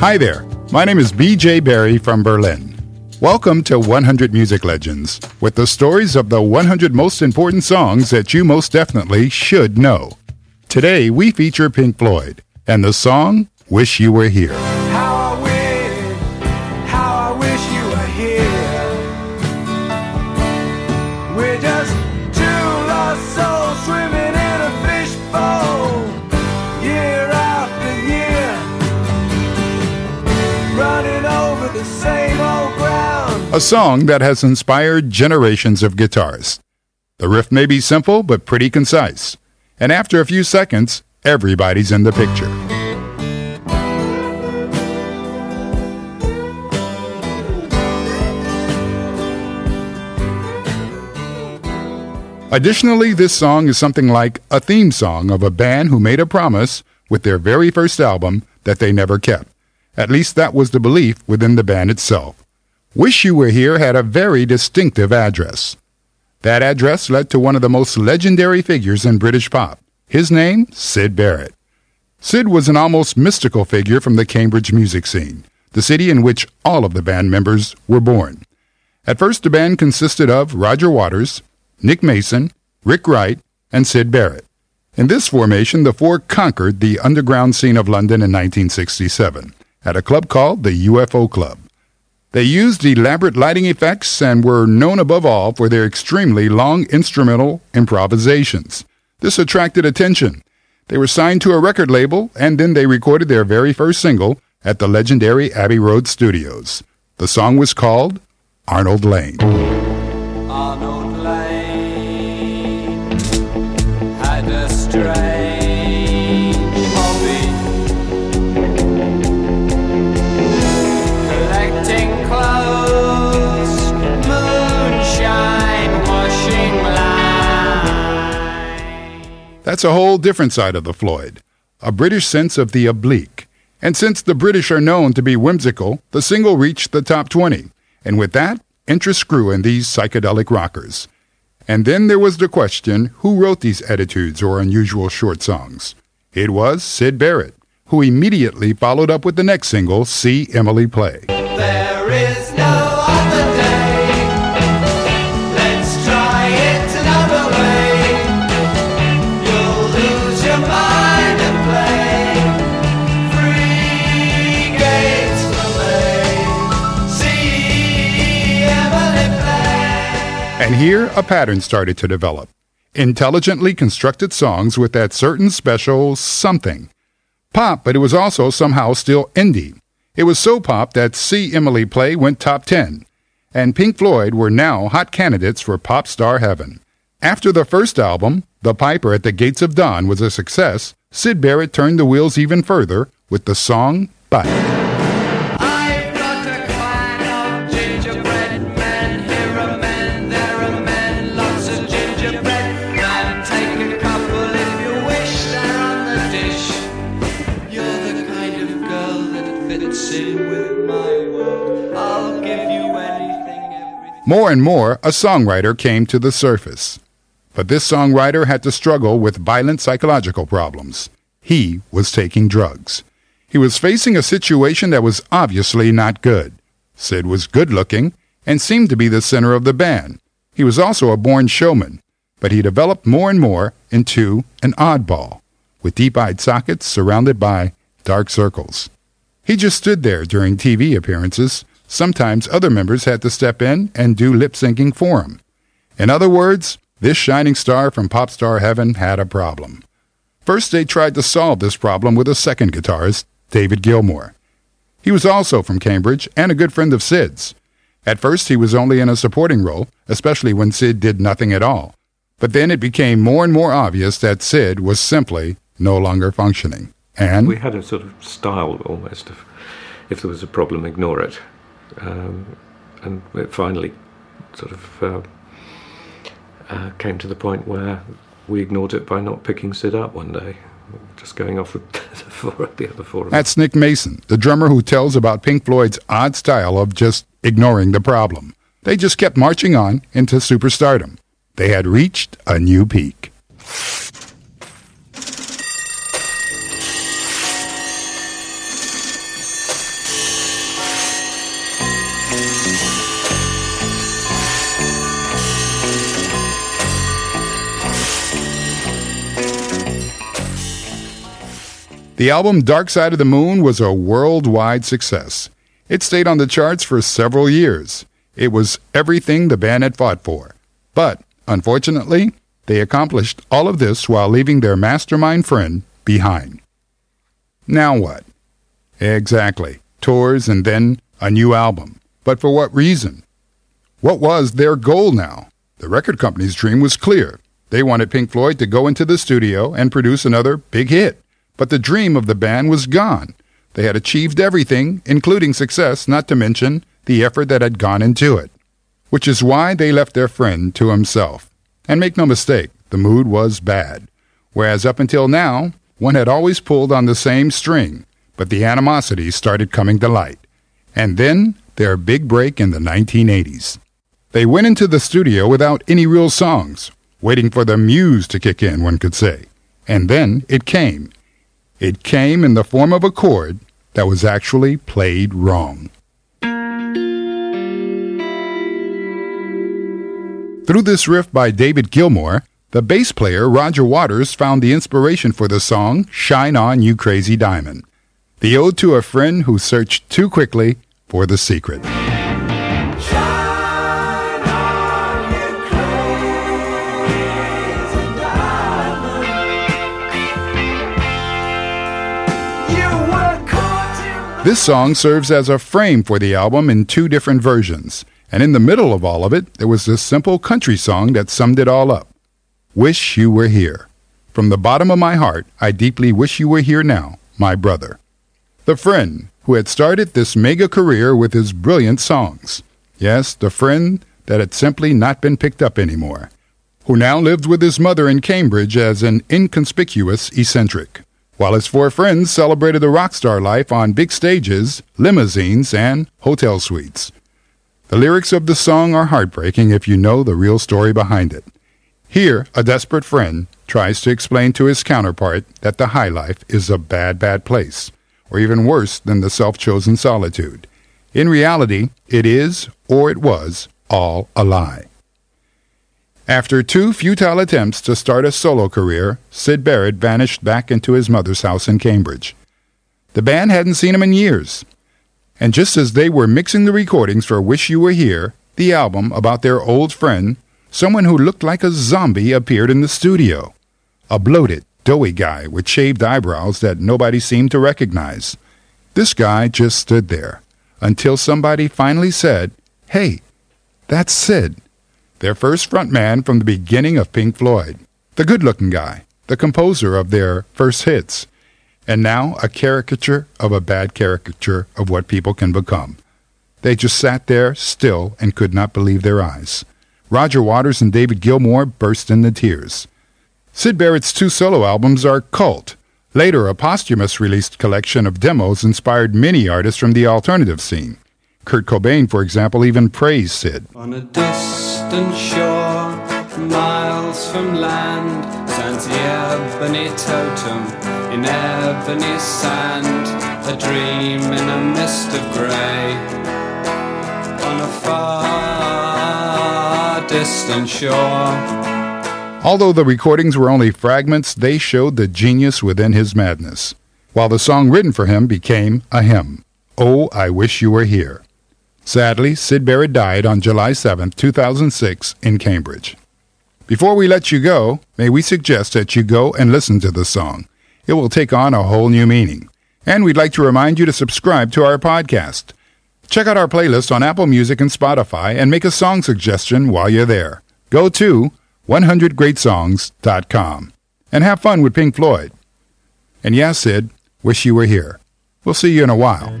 Hi there. My name is BJ Barry from Berlin. Welcome to 100 Music Legends, with the stories of the 100 most important songs that you most definitely should know. Today, we feature Pink Floyd and the song Wish You Were Here. A song that has inspired generations of guitarists. The riff may be simple, but pretty concise. And after a few seconds, everybody's in the picture. Additionally, this song is something like a theme song of a band who made a promise with their very first album that they never kept. At least that was the belief within the band itself. Wish You Were Here had a very distinctive address. That address led to one of the most legendary figures in British pop. His name, Syd Barrett. Syd was an almost mystical figure from the Cambridge music scene, the city in which all of the band members were born. At first, the band consisted of Roger Waters, Nick Mason, Rick Wright, and Syd Barrett. In this formation, the four conquered the underground scene of London in 1967 at a club called the UFO Club. They used elaborate lighting effects and were known above all for their extremely long instrumental improvisations. This attracted attention. They were signed to a record label and then they recorded their very first single at the legendary Abbey Road Studios. The song was called Arnold Layne. Arnold That's a whole different side of the Floyd, a British sense of the oblique. And since the British are known to be whimsical, the single reached the top 20. And with that, interest grew in these psychedelic rockers. And then there was the question who wrote these attitudes or unusual short songs? It was Syd Barrett, who immediately followed up with the next single, See Emily Play. There is no other here a pattern started to develop. Intelligently constructed songs with that certain special something. Pop, but it was also somehow still indie. It was so pop that See Emily Play went top 10. And Pink Floyd were now hot candidates for pop star heaven. After the first album, The Piper at the Gates of Dawn was a success, Syd Barrett turned the wheels even further with the song Bike. More and more, a songwriter came to the surface. But this songwriter had to struggle with violent psychological problems. He was taking drugs. He was facing a situation that was obviously not good. Syd was good looking and seemed to be the center of the band. He was also a born showman, but he developed more and more into an oddball, with deep eyed sockets surrounded by dark circles. He just stood there during TV appearances. Sometimes other members had to step in and do lip syncing for him. In other words, this shining star from pop star heaven had a problem. First, they tried to solve this problem with a second guitarist, David Gilmour. He was also from Cambridge and a good friend of Syd's. At first, he was only in a supporting role especially when Syd did nothing at all. But then it became more and more obvious that Syd was simply no longer functioning. And We had a sort of style almost of if there was a problem, ignore it. Um, and it finally sort of uh, uh, came to the point where we ignored it by not picking Syd up one day, just going off with the, four, the other four of that's Nick Mason, the drummer who tells about Pink Floyd's odd style of just ignoring the problem. They just kept marching on into superstardom. They had reached a new peak. The album Dark Side of the Moon was a worldwide success. It stayed on the charts for several years. It was everything the band had fought for. But, unfortunately, they accomplished all of this while leaving their mastermind friend behind. Now what? Exactly. Tours and then a new album. But for what reason? What was their goal now? The record company's dream was clear. They wanted Pink Floyd to go into the studio and produce another big hit. But the dream of the band was gone. They had achieved everything, including success, not to mention the effort that had gone into it. Which is why they left their friend to himself. And make no mistake, the mood was bad. Whereas up until now, one had always pulled on the same string, but the animosity started coming to light. And then their big break in the 1980s. They went into the studio without any real songs, waiting for the muse to kick in, one could say. And then it came. It came in the form of a chord that was actually played wrong. Through this riff by David Gilmour, the bass player Roger Waters found the inspiration for the song Shine On You Crazy Diamond, the ode to a friend who searched too quickly for the secret. This song serves as a frame for the album in two different versions, and in the middle of all of it, there was this simple country song that summed it all up. Wish You Were Here. From the bottom of my heart, I deeply wish you were here now, my brother. The friend who had started this mega career with his brilliant songs. Yes, the friend that had simply not been picked up anymore. Who now lived with his mother in Cambridge as an inconspicuous eccentric while his four friends celebrated the rock star life on big stages, limousines, and hotel suites. The lyrics of the song are heartbreaking if you know the real story behind it. Here, a desperate friend tries to explain to his counterpart that the high life is a bad, bad place, or even worse than the self chosen solitude. In reality, it is, or it was, all a lie. After two futile attempts to start a solo career, Syd Barrett vanished back into his mother's house in Cambridge. The band hadn't seen him in years. And just as they were mixing the recordings for Wish You Were Here, the album about their old friend, someone who looked like a zombie appeared in the studio. A bloated, doughy guy with shaved eyebrows that nobody seemed to recognize. This guy just stood there until somebody finally said, Hey, that's Syd their first frontman from the beginning of Pink Floyd, the good looking guy, the composer of their first hits, and now a caricature of a bad caricature of what people can become. They just sat there still and could not believe their eyes. Roger Waters and David Gilmour burst into tears. Syd Barrett's two solo albums are cult. Later, a posthumous released collection of demos inspired many artists from the alternative scene. Kurt Cobain, for example, even praised Syd. Distant shore, miles from land, stands the ebony totem in ebony sand, a dream in a mist of grey. On a far distant shore. Although the recordings were only fragments, they showed the genius within his madness. While the song written for him became a hymn, Oh, I Wish You Were Here. Sadly, Syd Barrett died on July 7, 2006, in Cambridge. Before we let you go, may we suggest that you go and listen to the song. It will take on a whole new meaning. And we'd like to remind you to subscribe to our podcast. Check out our playlist on Apple Music and Spotify and make a song suggestion while you're there. Go to 100greatsongs.com and have fun with Pink Floyd. And yeah, Syd, wish you were here. We'll see you in a while.